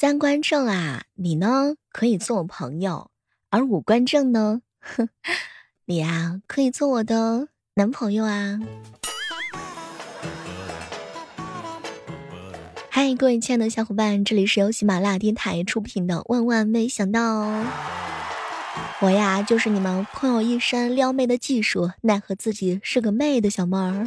三观正啊，你呢可以做我朋友；而五官正呢，哼，你呀可以做我的男朋友啊。嗨，各位亲爱的小伙伴，这里是由喜马拉雅电台出品的《万万没想到》。我呀，就是你们空有一身撩妹的技术，奈何自己是个妹的小妹儿。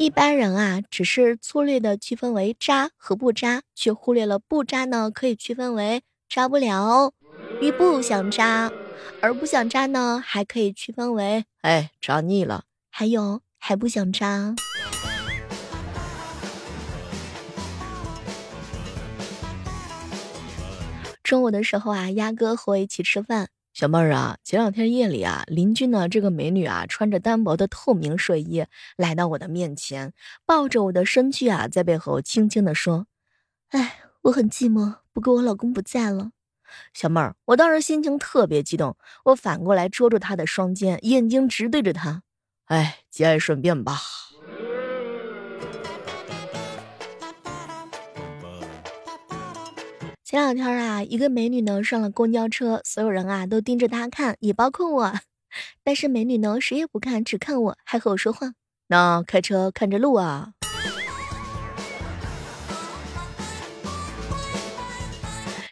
一般人啊，只是粗略的区分为渣和不渣，却忽略了不渣呢可以区分为渣不了与不想渣，而不想渣呢还可以区分为哎渣腻了，还有还不想渣。中午的时候啊，鸭哥和我一起吃饭。小妹儿啊，前两天夜里啊，邻居呢这个美女啊，穿着单薄的透明睡衣来到我的面前，抱着我的身躯啊，在背后轻轻的说：“哎，我很寂寞，不过我老公不在了。”小妹儿，我当时心情特别激动，我反过来捉住她的双肩，眼睛直对着她：“哎，节哀顺变吧。”前两天啊，一个美女呢上了公交车，所有人啊都盯着她看，也包括我。但是美女呢谁也不看，只看我，还和我说话。那开车看着路啊。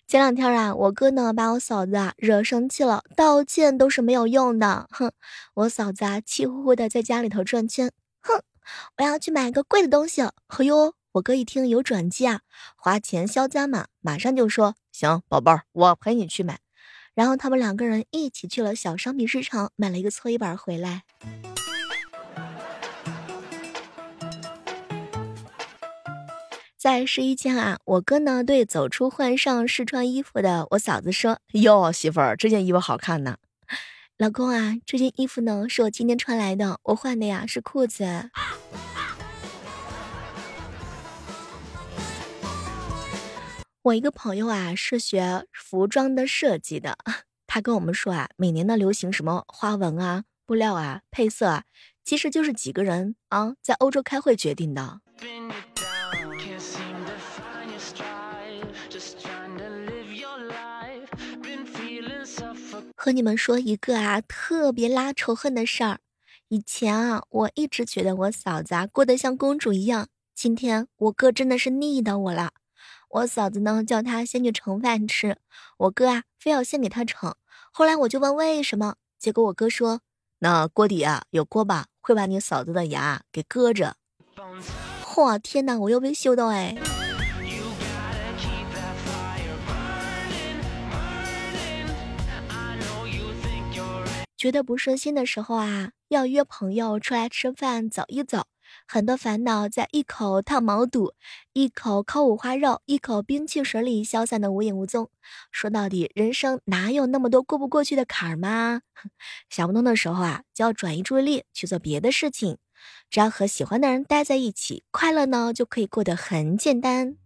前两天啊，我哥呢把我嫂子啊惹生气了，道歉都是没有用的。哼，我嫂子啊气呼呼的在家里头转圈。哼，我要去买个贵的东西。哎呦！我哥一听有转机啊，花钱消灾嘛，马上就说行，宝贝儿，我陪你去买。然后他们两个人一起去了小商品市场，买了一个搓衣板回来。在试衣间啊，我哥呢对走出换上试穿衣服的我嫂子说：“哟，媳妇儿，这件衣服好看呢。老公啊，这件衣服呢是我今天穿来的，我换的呀是裤子。”我一个朋友啊，是学服装的设计的。他跟我们说啊，每年的流行什么花纹啊、布料啊、配色啊，其实就是几个人啊在欧洲开会决定的。和你们说一个啊特别拉仇恨的事儿。以前啊，我一直觉得我嫂子啊过得像公主一样。今天我哥真的是腻到我了。我嫂子呢，叫他先去盛饭吃，我哥啊，非要先给他盛。后来我就问为什么，结果我哥说，那锅底啊有锅巴，会把你嫂子的牙给割着。嚯，天哪，我又被秀到哎！觉得不顺心的时候啊，要约朋友出来吃饭，走一走。很多烦恼在一口烫毛肚、一口烤五花肉、一口冰汽水里消散的无影无踪。说到底，人生哪有那么多过不过去的坎儿吗？想不通的时候啊，就要转移注意力去做别的事情。只要和喜欢的人待在一起，快乐呢就可以过得很简单。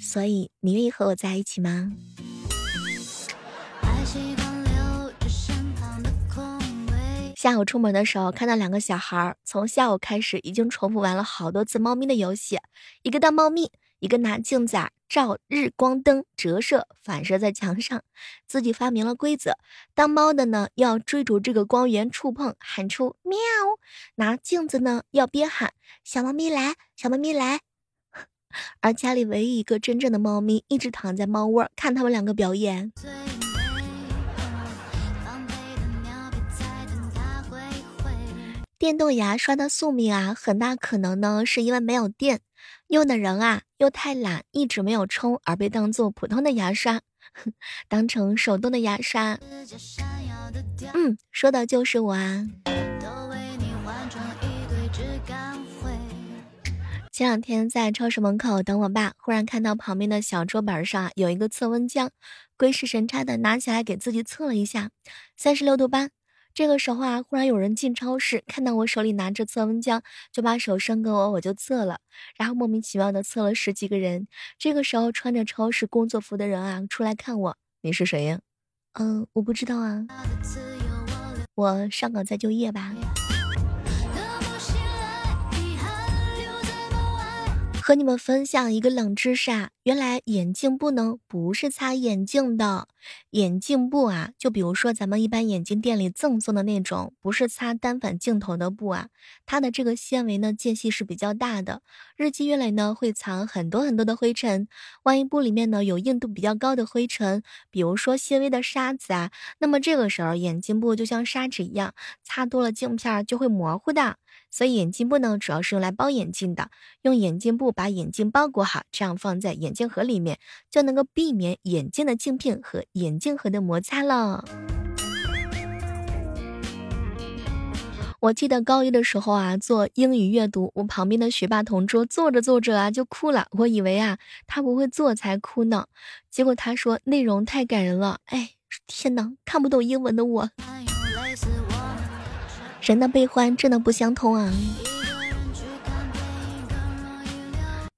所以，你愿意和我在一起吗？下午出门的时候，看到两个小孩儿，从下午开始已经重复玩了好多次猫咪的游戏。一个当猫咪，一个拿镜子啊照日光灯，折射反射在墙上。自己发明了规则：当猫的呢要追逐这个光源，触碰喊出喵；拿镜子呢要边喊小猫咪来，小猫咪来。而家里唯一一个真正的猫咪，一直躺在猫窝看他们两个表演。电动牙刷的宿命啊，很大可能呢是因为没有电，用的人啊又太懒，一直没有充，而被当做普通的牙刷，当成手动的牙刷。嗯，说的就是我啊。前两天在超市门口等我爸，忽然看到旁边的小桌板上有一个测温枪，鬼使神差的拿起来给自己测了一下，三十六度八。这个时候啊，忽然有人进超市，看到我手里拿着测温枪，就把手伸给我，我就测了，然后莫名其妙的测了十几个人。这个时候，穿着超市工作服的人啊，出来看我，你是谁呀？嗯，我不知道啊，我上岗再就业吧。和你们分享一个冷知识啊，原来眼镜布呢不是擦眼镜的，眼镜布啊，就比如说咱们一般眼镜店里赠送的那种，不是擦单反镜头的布啊，它的这个纤维呢间隙是比较大的，日积月累呢会藏很多很多的灰尘，万一布里面呢有硬度比较高的灰尘，比如说细微的沙子啊，那么这个时候眼镜布就像砂纸一样，擦多了镜片就会模糊的。所以眼镜布呢，主要是用来包眼镜的。用眼镜布把眼镜包裹好，这样放在眼镜盒里面，就能够避免眼镜的镜片和眼镜盒的摩擦了。我记得高一的时候啊，做英语阅读，我旁边的学霸同桌坐着坐着啊就哭了。我以为啊他不会做才哭呢，结果他说内容太感人了。哎，天哪，看不懂英文的我。人的悲欢真的不相通啊！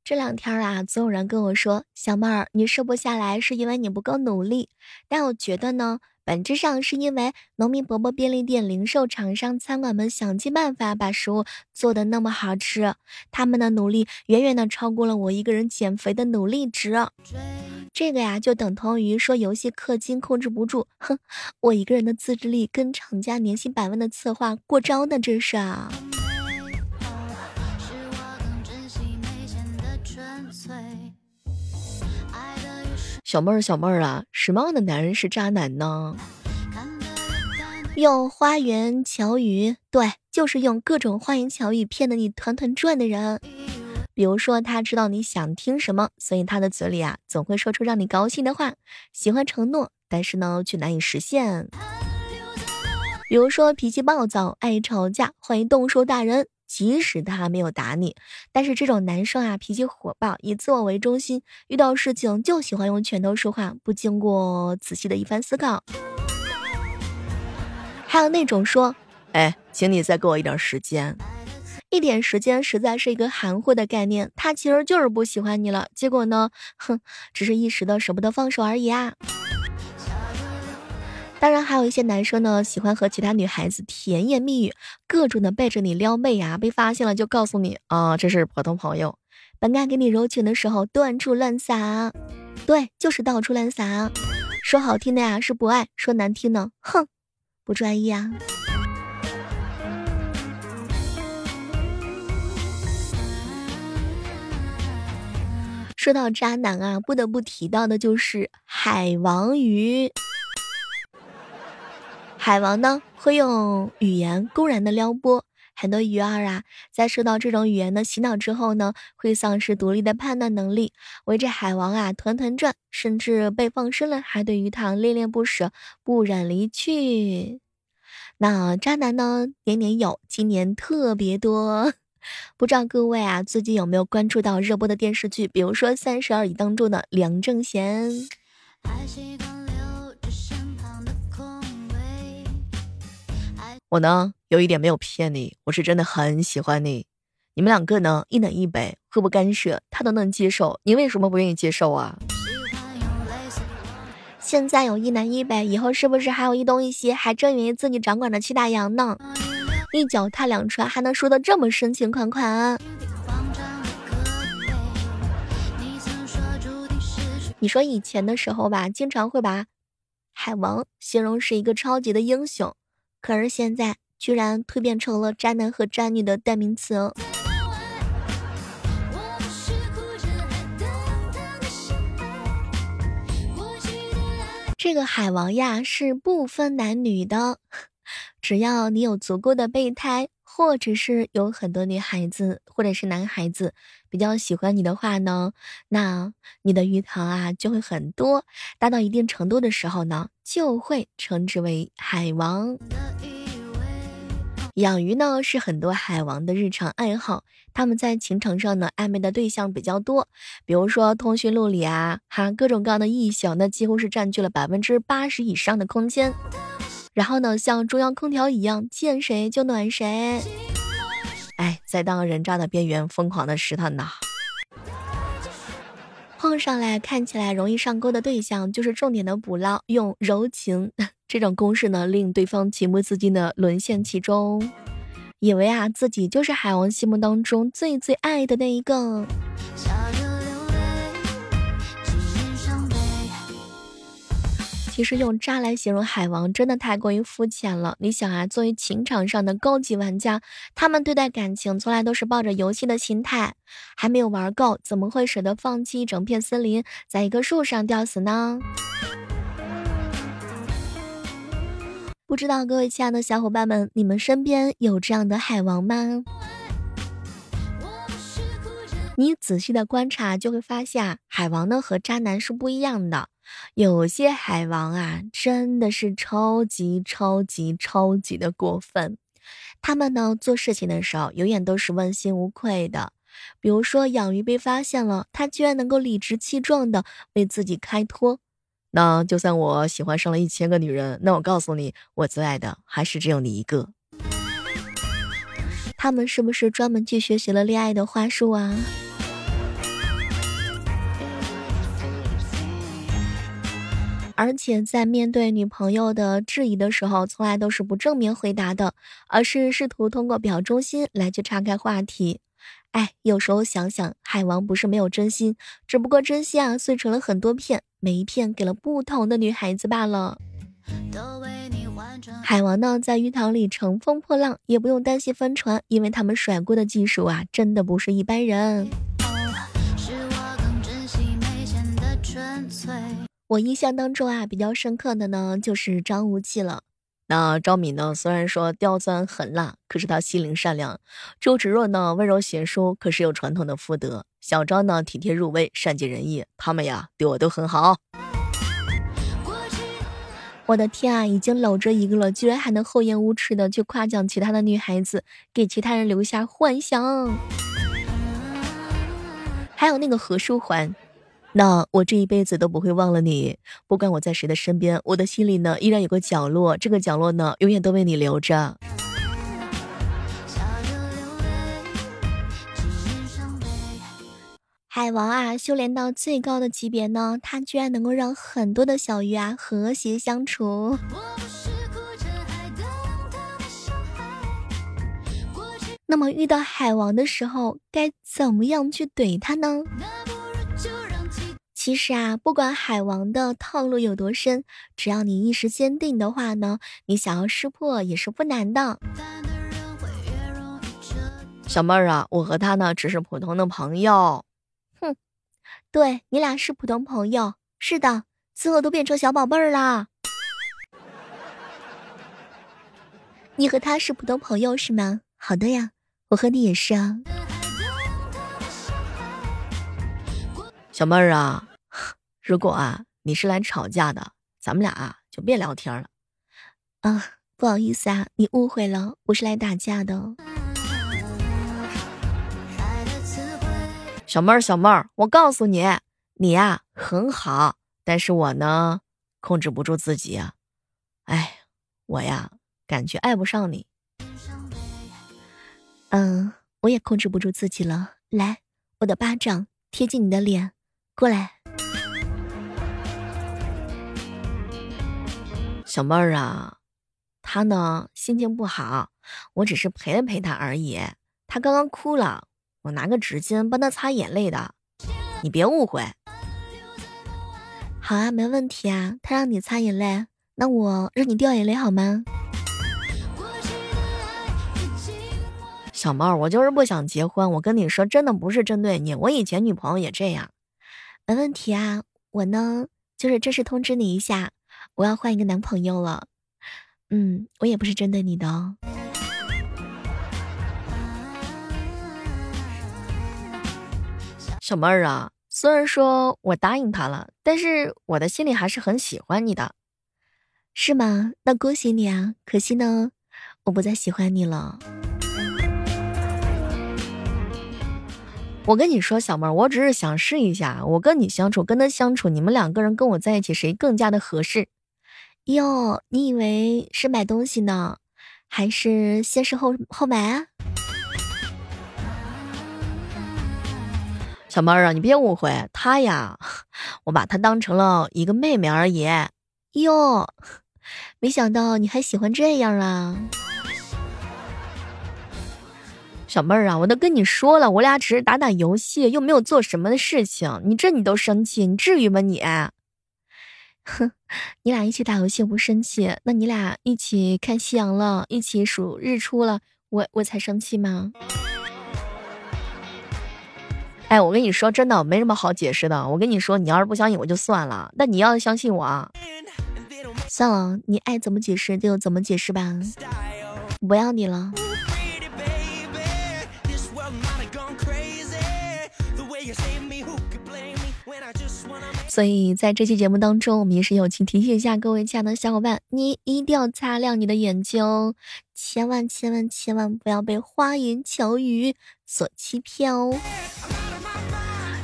这两天啊，总有人跟我说：“小妹儿，你瘦不下来是因为你不够努力。”但我觉得呢，本质上是因为农民伯伯、便利店、零售厂商、餐馆们想尽办法把食物做的那么好吃，他们的努力远远的超过了我一个人减肥的努力值。这个呀，就等同于说游戏氪金控制不住，哼，我一个人的自制力跟厂家年薪百万的策划过招呢，这是啊。小妹儿，小妹儿啊，什么样的男人是渣男呢？用花言巧语，对，就是用各种花言巧语骗得你团团转的人。比如说，他知道你想听什么，所以他的嘴里啊总会说出让你高兴的话。喜欢承诺，但是呢却难以实现。比如说，脾气暴躁，爱吵架，欢迎动手打人。即使他没有打你，但是这种男生啊脾气火爆，以自我为中心，遇到事情就喜欢用拳头说话，不经过仔细的一番思考。还有那种说，哎，请你再给我一点时间。一点时间实在是一个含糊的概念，他其实就是不喜欢你了。结果呢，哼，只是一时的舍不得放手而已啊。当然，还有一些男生呢，喜欢和其他女孩子甜言蜜语，各种的背着你撩妹呀。被发现了就告诉你啊，这是普通朋友。本该给你柔情的时候，断处乱撒。对，就是到处乱撒。说好听的呀是不爱，说难听呢，哼，不专一啊。说到渣男啊，不得不提到的就是海王鱼。海王呢，会用语言公然的撩拨很多鱼儿啊，在受到这种语言的洗脑之后呢，会丧失独立的判断能力，围着海王啊团团转，甚至被放生了，还对鱼塘恋恋不舍，不忍离去。那渣男呢，年年有，今年特别多。不知道各位啊，最近有没有关注到热播的电视剧？比如说《三十而已》当中的梁正贤。还我呢，有一点没有骗你，我是真的很喜欢你。你们两个呢，一南一北，互不干涉，他都能接受，你为什么不愿意接受啊？现在有一南一北，以后是不是还有一东一西？还真以为自己掌管着七大洋呢？一脚踏两船，还能说的这么深情款款？你说以前的时候吧，经常会把海王形容是一个超级的英雄，可是现在居然蜕变成了渣男和渣女的代名词。这个海王呀，是不分男女的。只要你有足够的备胎，或者是有很多女孩子或者是男孩子比较喜欢你的话呢，那你的鱼塘啊就会很多，大到一定程度的时候呢，就会称之为海王。养鱼呢是很多海王的日常爱好，他们在情场上呢暧昧的对象比较多，比如说通讯录里啊，哈各种各样的异性，那几乎是占据了百分之八十以上的空间。然后呢，像中央空调一样，见谁就暖谁。哎，在当人渣的边缘疯狂的试探呐。碰上来看起来容易上钩的对象，就是重点的捕捞，用柔情这种公式呢，令对方情不自禁的沦陷其中，以为啊自己就是海王心目当中最最爱的那一个。其实用渣来形容海王真的太过于肤浅了。你想啊，作为情场上的高级玩家，他们对待感情从来都是抱着游戏的心态，还没有玩够，怎么会舍得放弃一整片森林，在一棵树上吊死呢？不知道各位亲爱的小伙伴们，你们身边有这样的海王吗？你仔细的观察就会发现，海王呢和渣男是不一样的。有些海王啊，真的是超级超级超级的过分。他们呢做事情的时候，永远都是问心无愧的。比如说养鱼被发现了，他居然能够理直气壮的为自己开脱。那就算我喜欢上了一千个女人，那我告诉你，我最爱的还是只有你一个。他们是不是专门去学习了恋爱的话术啊？而且在面对女朋友的质疑的时候，从来都是不正面回答的，而是试图通过表忠心来去岔开话题。哎，有时候想想，海王不是没有真心，只不过真心啊碎成了很多片，每一片给了不同的女孩子罢了。海王呢，在鱼塘里乘风破浪，也不用担心翻船，因为他们甩锅的技术啊，真的不是一般人。我印象当中啊，比较深刻的呢，就是张无忌了。那赵敏呢，虽然说刁钻狠辣，可是她心灵善良；周芷若呢，温柔贤淑，可是有传统的妇德；小张呢，体贴入微，善解人意。他们呀，对我都很好。我的天啊，已经搂着一个了，居然还能厚颜无耻的去夸奖其他的女孩子，给其他人留下幻想。还有那个何书桓。那我这一辈子都不会忘了你，不管我在谁的身边，我的心里呢依然有个角落，这个角落呢永远都为你留着。海王啊，修炼到最高的级别呢，他居然能够让很多的小鱼啊和谐相处。那么遇到海王的时候，该怎么样去怼他呢？其实啊，不管海王的套路有多深，只要你意识坚定的话呢，你想要识破也是不难的。小妹儿啊，我和他呢只是普通的朋友。哼，对你俩是普通朋友，是的，最后都变成小宝贝儿啦。你和他是普通朋友是吗？好的呀，我和你也是啊。小妹儿啊。如果啊，你是来吵架的，咱们俩啊就别聊天了。啊，不好意思啊，你误会了，我是来打架的。小妹儿，小妹儿，我告诉你，你呀很好，但是我呢控制不住自己啊。哎，我呀感觉爱不上你。嗯，我也控制不住自己了。来，我的巴掌贴近你的脸，过来。小妹儿啊，他呢心情不好，我只是陪了陪他而已。他刚刚哭了，我拿个纸巾帮他擦眼泪的，你别误会。好啊，没问题啊。他让你擦眼泪，那我让你掉眼泪好吗？小妹，我就是不想结婚。我跟你说，真的不是针对你，我以前女朋友也这样。没问题啊，我呢就是正式通知你一下。我要换一个男朋友了，嗯，我也不是针对你的哦。小妹儿啊，虽然说我答应他了，但是我的心里还是很喜欢你的，是吗？那恭喜你啊！可惜呢，我不再喜欢你了。我跟你说，小妹儿，我只是想试一下，我跟你相处，跟他相处，你们两个人跟我在一起，谁更加的合适？哟，你以为是买东西呢，还是先试后后买啊？小妹儿啊，你别误会，他呀，我把他当成了一个妹妹而已。哟，没想到你还喜欢这样啊！小妹儿啊，我都跟你说了，我俩只是打打游戏，又没有做什么的事情，你这你都生气，你至于吗你？哼，你俩一起打游戏不生气，那你俩一起看夕阳了，一起数日出了，我我才生气吗？哎，我跟你说真的，没什么好解释的。我跟你说，你要是不相信我就算了，那你要相信我啊。算了，你爱怎么解释就怎么解释吧，不要你了。所以在这期节目当中，我们也是友情提醒一下各位亲爱的小伙伴，你一定要擦亮你的眼睛，千万千万千万不要被花言巧语所欺骗哦。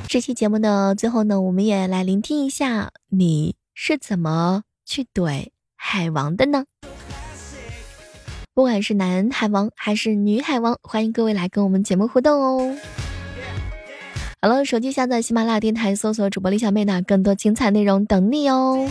这期节目的最后呢，我们也来聆听一下你是怎么去怼海王的呢？不管是男海王还是女海王，欢迎各位来跟我们节目互动哦。好了，手机下载喜马拉雅电台，搜索主播李小妹的更多精彩内容等你哦。